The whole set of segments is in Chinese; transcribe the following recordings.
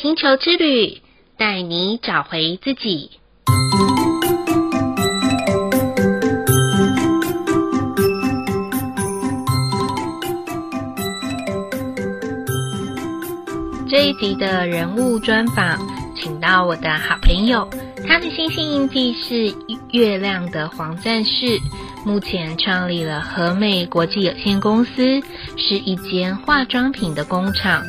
星球之旅，带你找回自己。这一集的人物专访，请到我的好朋友，他的星星印记是月亮的黄战士，目前创立了和美国际有限公司，是一间化妆品的工厂。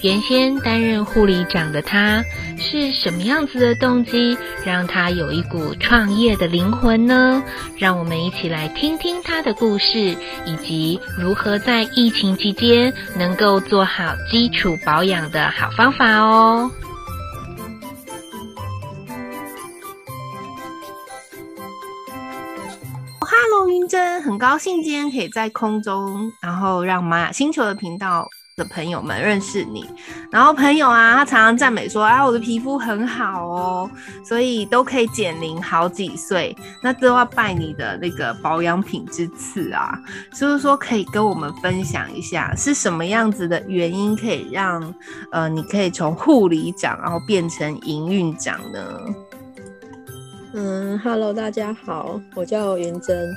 原先担任护理长的他，是什么样子的动机让他有一股创业的灵魂呢？让我们一起来听听他的故事，以及如何在疫情期间能够做好基础保养的好方法哦。Hello，云珍，很高兴今天可以在空中，然后让玛雅星球的频道。的朋友们认识你，然后朋友啊，他常常赞美说啊，我的皮肤很好哦，所以都可以减龄好几岁。那都要拜你的那个保养品之赐啊，所以说可以跟我们分享一下是什么样子的原因，可以让呃，你可以从护理长然后变成营运长呢？嗯，Hello，大家好，我叫云珍。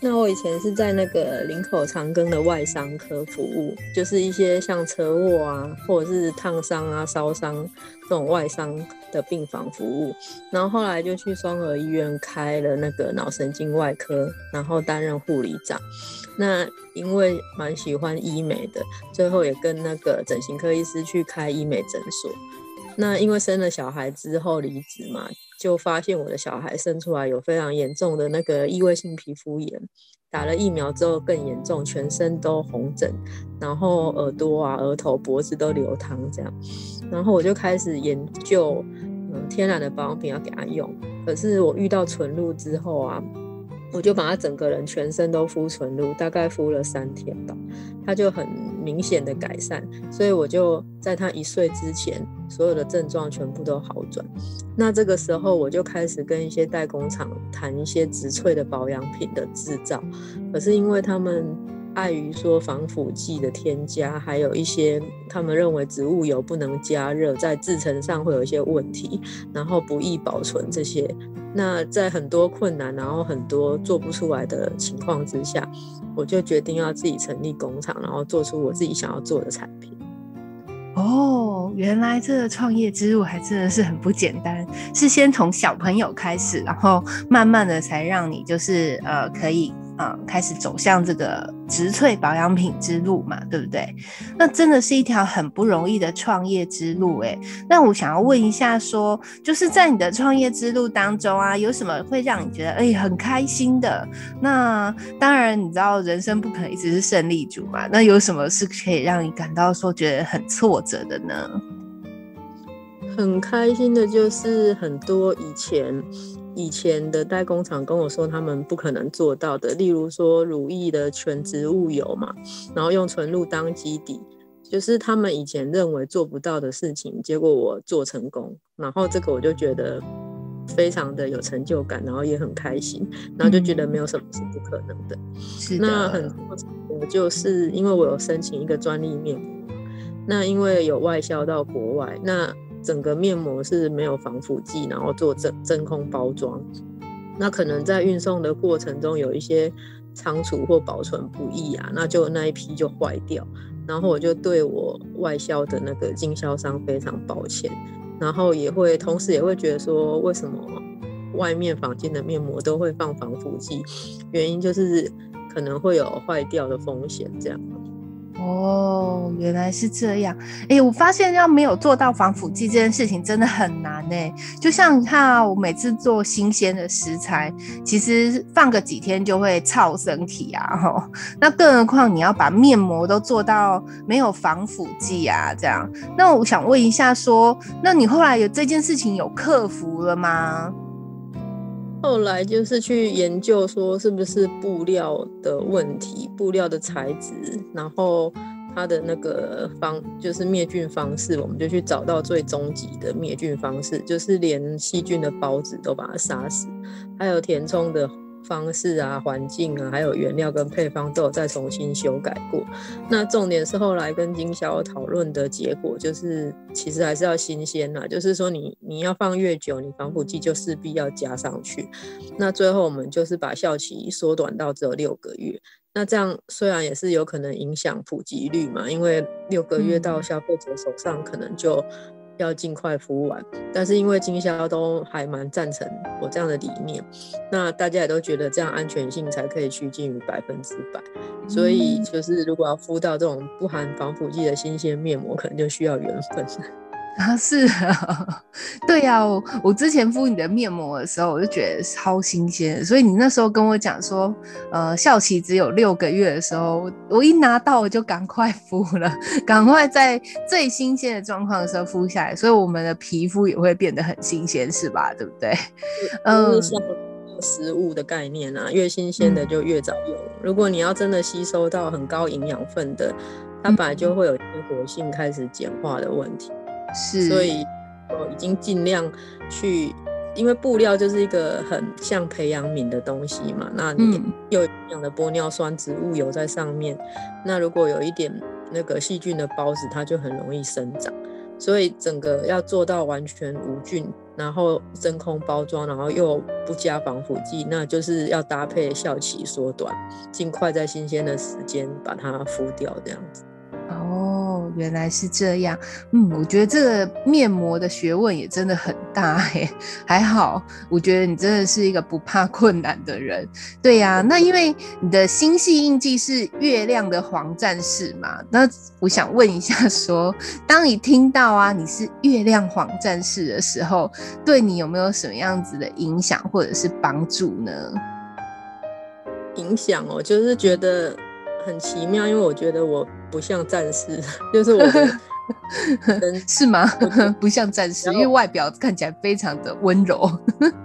那我以前是在那个林口长庚的外伤科服务，就是一些像车祸啊，或者是烫伤啊、烧伤这种外伤的病房服务。然后后来就去双和医院开了那个脑神经外科，然后担任护理长。那因为蛮喜欢医美的，最后也跟那个整形科医师去开医美诊所。那因为生了小孩之后离职嘛。就发现我的小孩生出来有非常严重的那个异位性皮肤炎，打了疫苗之后更严重，全身都红疹，然后耳朵啊、额头、脖子都流汤这样，然后我就开始研究，嗯，天然的保养品要给他用，可是我遇到纯露之后啊。我就把他整个人全身都敷纯露，大概敷了三天吧，他就很明显的改善，所以我就在他一岁之前，所有的症状全部都好转。那这个时候我就开始跟一些代工厂谈一些植萃的保养品的制造，可是因为他们。碍于说防腐剂的添加，还有一些他们认为植物油不能加热，在制成上会有一些问题，然后不易保存这些。那在很多困难，然后很多做不出来的情况之下，我就决定要自己成立工厂，然后做出我自己想要做的产品。哦，原来这个创业之路还真的是很不简单，是先从小朋友开始，然后慢慢的才让你就是呃可以。嗯，开始走向这个植萃保养品之路嘛，对不对？那真的是一条很不容易的创业之路诶。那我想要问一下说，说就是在你的创业之路当中啊，有什么会让你觉得哎很开心的？那当然，你知道人生不可能一直是胜利组嘛。那有什么是可以让你感到说觉得很挫折的呢？很开心的就是很多以前。以前的代工厂跟我说，他们不可能做到的，例如说乳液的全植物油嘛，然后用纯露当基底，就是他们以前认为做不到的事情，结果我做成功，然后这个我就觉得非常的有成就感，然后也很开心，然后就觉得没有什么是不可能的。是的。那很挫折的就是因为我有申请一个专利面膜，那因为有外销到国外，那。整个面膜是没有防腐剂，然后做真真空包装，那可能在运送的过程中有一些仓储或保存不易啊，那就那一批就坏掉，然后我就对我外销的那个经销商非常抱歉，然后也会同时也会觉得说，为什么外面坊间的面膜都会放防腐剂，原因就是可能会有坏掉的风险这样。哦，原来是这样。哎、我发现要没有做到防腐剂这件事情真的很难呢。就像你看啊，我每次做新鲜的食材，其实放个几天就会燥身体啊。吼，那更何况你要把面膜都做到没有防腐剂啊，这样。那我想问一下说，说那你后来有这件事情有克服了吗？后来就是去研究说是不是布料的问题，布料的材质，然后它的那个方就是灭菌方式，我们就去找到最终极的灭菌方式，就是连细菌的孢子都把它杀死，还有填充的方式啊、环境啊，还有原料跟配方都有再重新修改过。那重点是后来跟经销讨论的结果，就是其实还是要新鲜啦，就是说你你要放越久，你防腐剂就势必要加上去。那最后我们就是把效期缩短到只有六个月。那这样虽然也是有可能影响普及率嘛，因为六个月到消费者手上可能就。要尽快服务完，但是因为经销都还蛮赞成我这样的理念，那大家也都觉得这样安全性才可以趋近于百分之百，所以就是如果要敷到这种不含防腐剂的新鲜面膜，可能就需要缘分。啊，是啊，对呀、啊，我我之前敷你的面膜的时候，我就觉得超新鲜，所以你那时候跟我讲说，呃，效期只有六个月的时候，我一拿到我就赶快敷了，赶快在最新鲜的状况的时候敷下来，所以我们的皮肤也会变得很新鲜，是吧？对不对？嗯，像食物的概念啊，越新鲜的就越早用。嗯、如果你要真的吸收到很高营养分的，它本来就会有一些活性开始简化的问题。是，所以我已经尽量去，因为布料就是一个很像培养皿的东西嘛，那你又营养的玻尿酸植物油在上面，嗯、那如果有一点那个细菌的孢子，它就很容易生长。所以整个要做到完全无菌，然后真空包装，然后又不加防腐剂，那就是要搭配效期缩短，尽快在新鲜的时间把它敷掉，这样子。原来是这样。嗯，我觉得这个面膜的学问也真的很大哎。还好，我觉得你真的是一个不怕困难的人。对呀、那因为你的星系印记是月亮的黄战士嘛，那我想问一下说，说当你听到啊你是月亮黄战士的时候，对你有没有什么样子的影响或者是帮助呢？影响哦，就是觉得很奇妙，因为我觉得我。不像战士，就是我的 是吗？不像战士，因为外表看起来非常的温柔。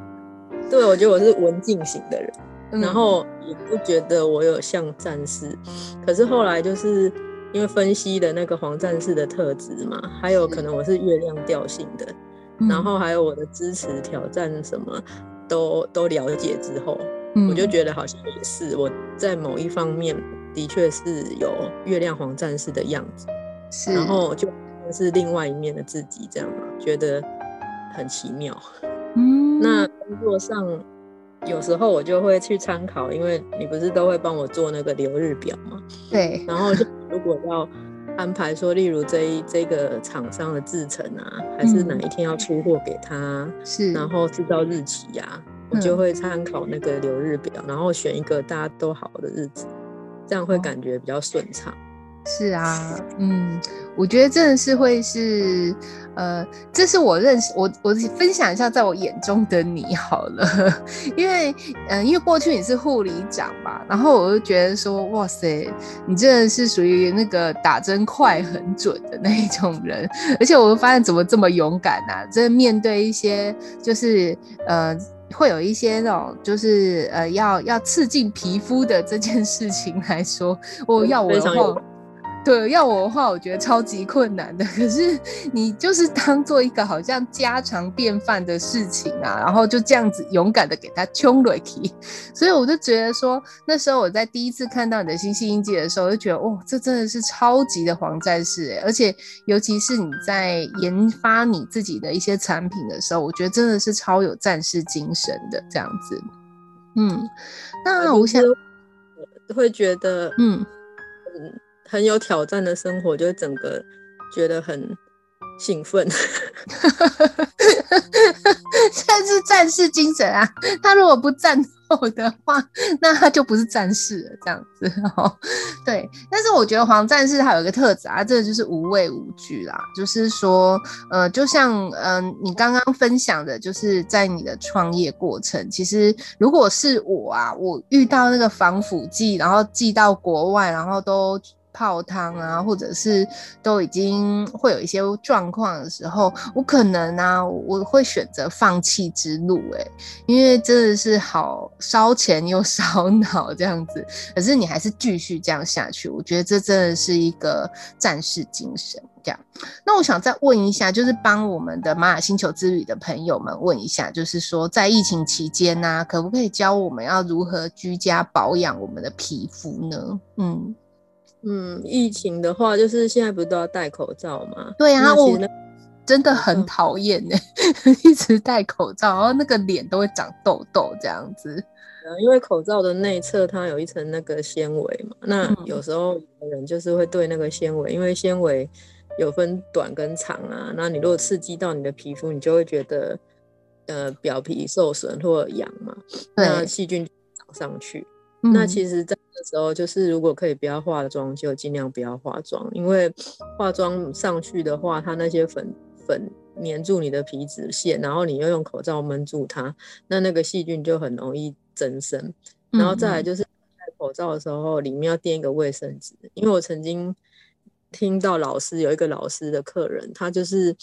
对，我觉得我是文静型的人，嗯、然后也不觉得我有像战士。可是后来就是因为分析的那个黄战士的特质嘛，还有可能我是月亮调性的，是然后还有我的支持挑战什么都都了解之后，嗯、我就觉得好像也是我在某一方面。的确是有月亮黄战士的样子，是然后就是另外一面的自己，这样嘛，觉得很奇妙。嗯，那工作上有时候我就会去参考，因为你不是都会帮我做那个流日表吗？对。然后就 如果要安排说，例如这一这个厂商的制程啊，还是哪一天要出货给他，是、嗯，然后制造日期呀、啊，我就会参考那个流日表，然后选一个大家都好的日子。这样会感觉比较顺畅。哦。是啊，嗯，我觉得真的是会是，呃，这是我认识我我分享一下，在我眼中的你好了，因为嗯、呃，因为过去你是护理长嘛，然后我就觉得说，哇塞，你真的是属于那个打针快很准的那一种人，而且我会发现怎么这么勇敢啊，真的面对一些就是呃。会有一些那种，就是呃，要要刺进皮肤的这件事情来说，我要我的话。对，要我的话，我觉得超级困难的。可是你就是当做一个好像家常便饭的事情啊，然后就这样子勇敢的给他冲了起。所以我就觉得说，那时候我在第一次看到你的星系印记的时候，我就觉得哦，这真的是超级的黄战士哎！而且尤其是你在研发你自己的一些产品的时候，我觉得真的是超有战士精神的这样子。嗯，那我想会觉得嗯嗯。很有挑战的生活，就整个觉得很兴奋。这是战士精神啊！他如果不战斗的话，那他就不是战士了。这样子哦，对。但是我觉得黄战士他有一个特质啊，这个就是无畏无惧啦。就是说，呃，就像嗯、你刚刚分享的，就是在你的创业过程，其实如果是我啊，我遇到那个防腐剂，然后寄到国外，然后都。泡汤啊，或者是都已经会有一些状况的时候，我可能啊，我会选择放弃之路，诶，因为真的是好烧钱又烧脑这样子。可是你还是继续这样下去，我觉得这真的是一个战士精神。这样，那我想再问一下，就是帮我们的玛雅星球之旅的朋友们问一下，就是说在疫情期间呢、啊，可不可以教我们要如何居家保养我们的皮肤呢？嗯嗯，疫情的话，就是现在不是都要戴口罩吗？对啊，我真的很讨厌呢，一直戴口罩，然后那个脸都会长痘痘这样子。因为口罩的内侧它有一层那个纤维嘛，那有时候人就是会对那个纤维，因为纤维。有分短跟长啊，那你如果刺激到你的皮肤，你就会觉得呃表皮受损或痒嘛，那细菌上去。嗯、那其实这个时候就是如果可以不要化妆，就尽量不要化妆，因为化妆上去的话，它那些粉粉粘住你的皮脂腺，然后你又用口罩闷住它，那那个细菌就很容易增生。然后再来就是戴口罩的时候，里面要垫一个卫生纸，因为我曾经。听到老师有一个老师的客人，他就是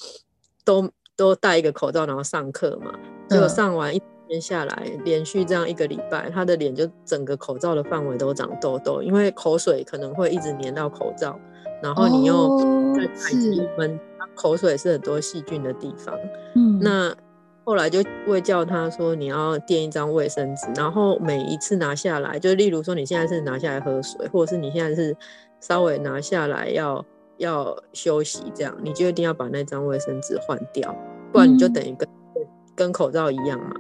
都都戴一个口罩，然后上课嘛，结果上完一天下来，连续这样一个礼拜，他的脸就整个口罩的范围都长痘痘，因为口水可能会一直黏到口罩，然后你又在戴着一闷，口水是很多细菌的地方。嗯，那后来就会叫他说，你要垫一张卫生纸，然后每一次拿下来，就例如说你现在是拿下来喝水，或者是你现在是。稍微拿下来要要休息，这样你就一定要把那张卫生纸换掉，不然你就等于跟、嗯、跟口罩一样嘛。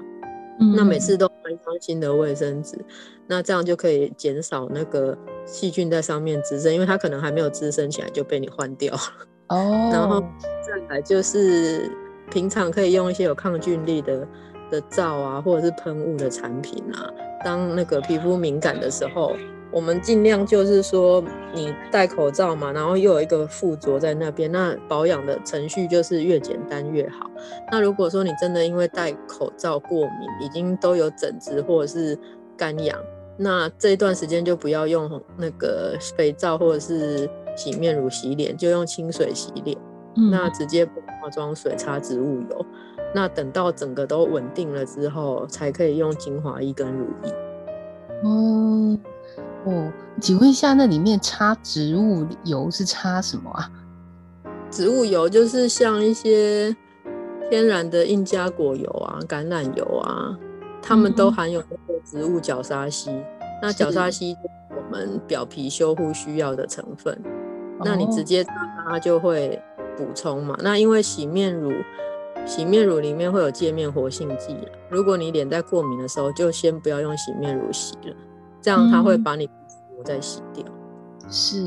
嗯、那每次都换一张新的卫生纸，那这样就可以减少那个细菌在上面滋生，因为它可能还没有滋生起来就被你换掉了。哦。然后再来就是平常可以用一些有抗菌力的的皂啊，或者是喷雾的产品啊，当那个皮肤敏感的时候。我们尽量就是说，你戴口罩嘛，然后又有一个附着在那边，那保养的程序就是越简单越好。那如果说你真的因为戴口罩过敏，已经都有疹子或者是干痒，那这一段时间就不要用那个肥皂或者是洗面乳洗脸，就用清水洗脸。嗯、那直接不化妆水擦植物油。那等到整个都稳定了之后，才可以用精华液跟乳液。嗯。哦，请问一下，那里面擦植物油是擦什么啊？植物油就是像一些天然的印加果油啊、橄榄油啊，它们都含有那个植物角鲨烯。嗯、那角鲨烯是我们表皮修护需要的成分，那你直接擦它就会补充嘛。哦、那因为洗面乳，洗面乳里面会有界面活性剂，如果你脸在过敏的时候，就先不要用洗面乳洗了。这样它会把你膜再洗掉。嗯，是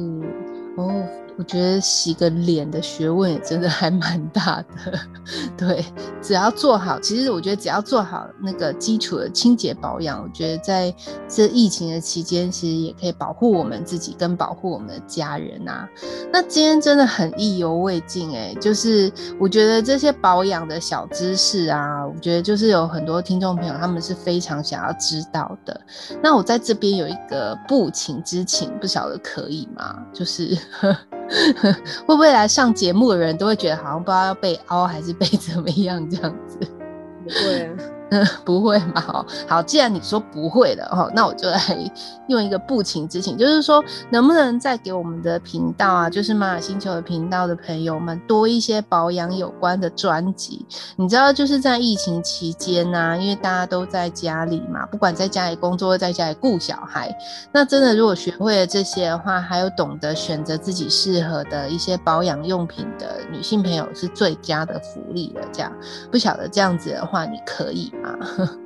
哦。我觉得洗个脸的学问也真的还蛮大的，对，只要做好，其实我觉得只要做好那个基础的清洁保养，我觉得在这疫情的期间，其实也可以保护我们自己跟保护我们的家人啊。那今天真的很意犹未尽哎，就是我觉得这些保养的小知识啊，我觉得就是有很多听众朋友他们是非常想要知道的。那我在这边有一个不情之请，不晓得可以吗？就是。会不会来上节目的人都会觉得好像不知道要被凹还是被怎么样这样子？不会啊。不会嘛？好，好，既然你说不会的哦，那我就来 用一个不情之请，就是说，能不能再给我们的频道啊，就是玛雅星球的频道的朋友们多一些保养有关的专辑？你知道，就是在疫情期间呢、啊，因为大家都在家里嘛，不管在家里工作，或在家里顾小孩，那真的如果学会了这些的话，还有懂得选择自己适合的一些保养用品的女性朋友，是最佳的福利了。这样，不晓得这样子的话，你可以。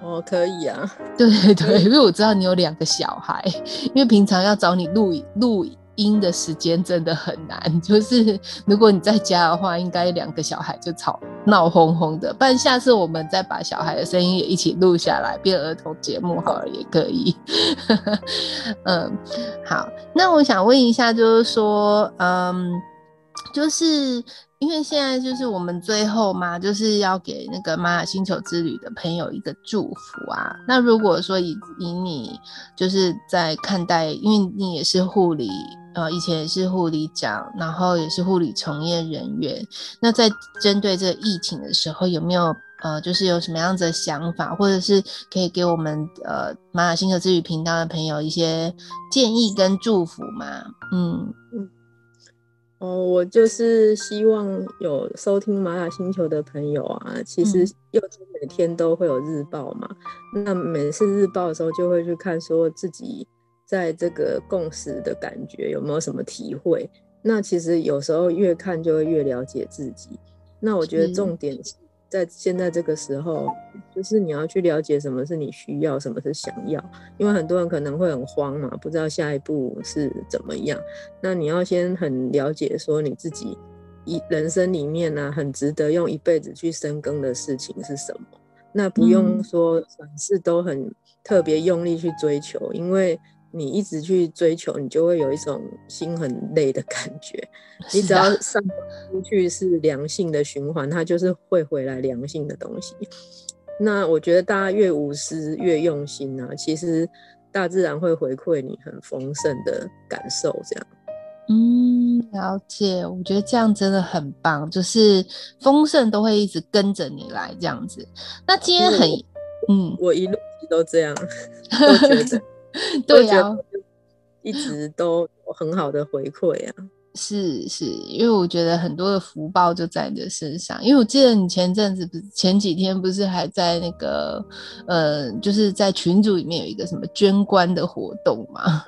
哦，可以啊，对对，因为我知道你有两个小孩，因为平常要找你录录音的时间真的很难，就是 如果你在家的话，应该两个小孩就吵闹哄哄的。不然下次我们再把小孩的声音也一起录下来，变儿童节目好了，也可以。嗯，好，那我想问一下，就是说，嗯，就是。因为现在就是我们最后嘛，就是要给那个玛雅星球之旅的朋友一个祝福啊。那如果说以以你就是在看待，因为你也是护理呃以前也是护理长，然后也是护理从业人员。那在针对这个疫情的时候，有没有呃就是有什么样子的想法，或者是可以给我们呃玛雅星球之旅频道的朋友一些建议跟祝福吗？嗯嗯。哦，我就是希望有收听玛雅星球的朋友啊，其实柚子每天都会有日报嘛，嗯、那每次日报的时候就会去看，说自己在这个共识的感觉有没有什么体会。那其实有时候越看就会越了解自己。那我觉得重点是。在现在这个时候，就是你要去了解什么是你需要，什么是想要，因为很多人可能会很慌嘛，不知道下一步是怎么样。那你要先很了解，说你自己一人生里面呢、啊，很值得用一辈子去深耕的事情是什么？那不用说凡事都很特别用力去追求，因为。你一直去追求，你就会有一种心很累的感觉。你只要上出去是良性的循环，它就是会回来良性的东西。那我觉得大家越无私越用心啊，其实大自然会回馈你很丰盛的感受。这样，嗯，了解。我觉得这样真的很棒，就是丰盛都会一直跟着你来这样子。那今天很，嗯，我一路都这样，都觉得。对呀，一直都有很好的回馈啊。是是，因为我觉得很多的福报就在你的身上。因为我记得你前阵子不是前几天不是还在那个呃，就是在群组里面有一个什么捐官的活动嘛？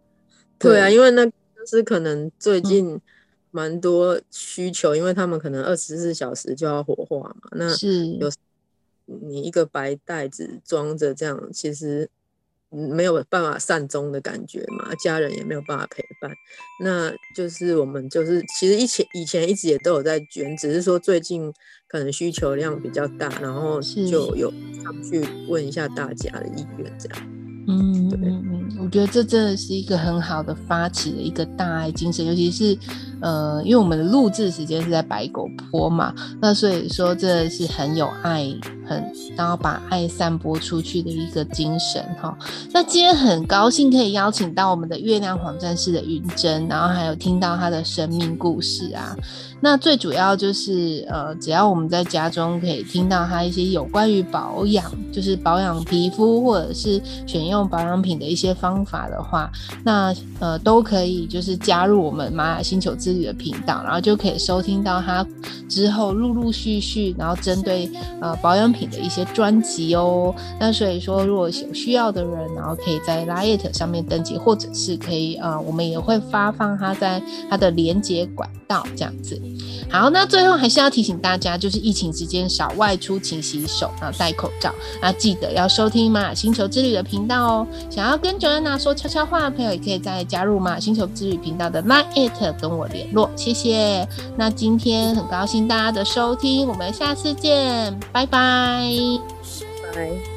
对啊，因为那就是可能最近蛮多需求，嗯、因为他们可能二十四小时就要火化嘛。那是有你一个白袋子装着这样，其实。没有办法善终的感觉嘛，家人也没有办法陪伴，那就是我们就是其实以前以前一直也都有在捐，只是说最近可能需求量比较大，然后就。有上去问一下大家的意愿这样。嗯，对，嗯，我觉得这真的是一个很好的发起的一个大爱精神，尤其是呃，因为我们的录制时间是在白狗坡嘛，那所以说这是很有爱。很，然后把爱散播出去的一个精神哈。那今天很高兴可以邀请到我们的月亮黄战士的云真，然后还有听到他的生命故事啊。那最主要就是呃，只要我们在家中可以听到他一些有关于保养，就是保养皮肤或者是选用保养品的一些方法的话，那呃都可以就是加入我们玛雅星球之旅的频道，然后就可以收听到他之后陆陆续续，然后针对呃保养品的一些专辑哦。那所以说，如果有需要的人，然后可以在拉叶特上面登记，或者是可以呃，我们也会发放他在他的连接管道这样子。好，那最后还是要提醒大家，就是疫情期间少外出，勤洗手，然后戴口罩。那记得要收听马星球之旅的频道哦。想要跟 Joanna 说悄悄话的朋友，也可以再加入马星球之旅频道的 LINE@ 跟我联络。谢谢。那今天很高兴大家的收听，我们下次见，拜拜。拜。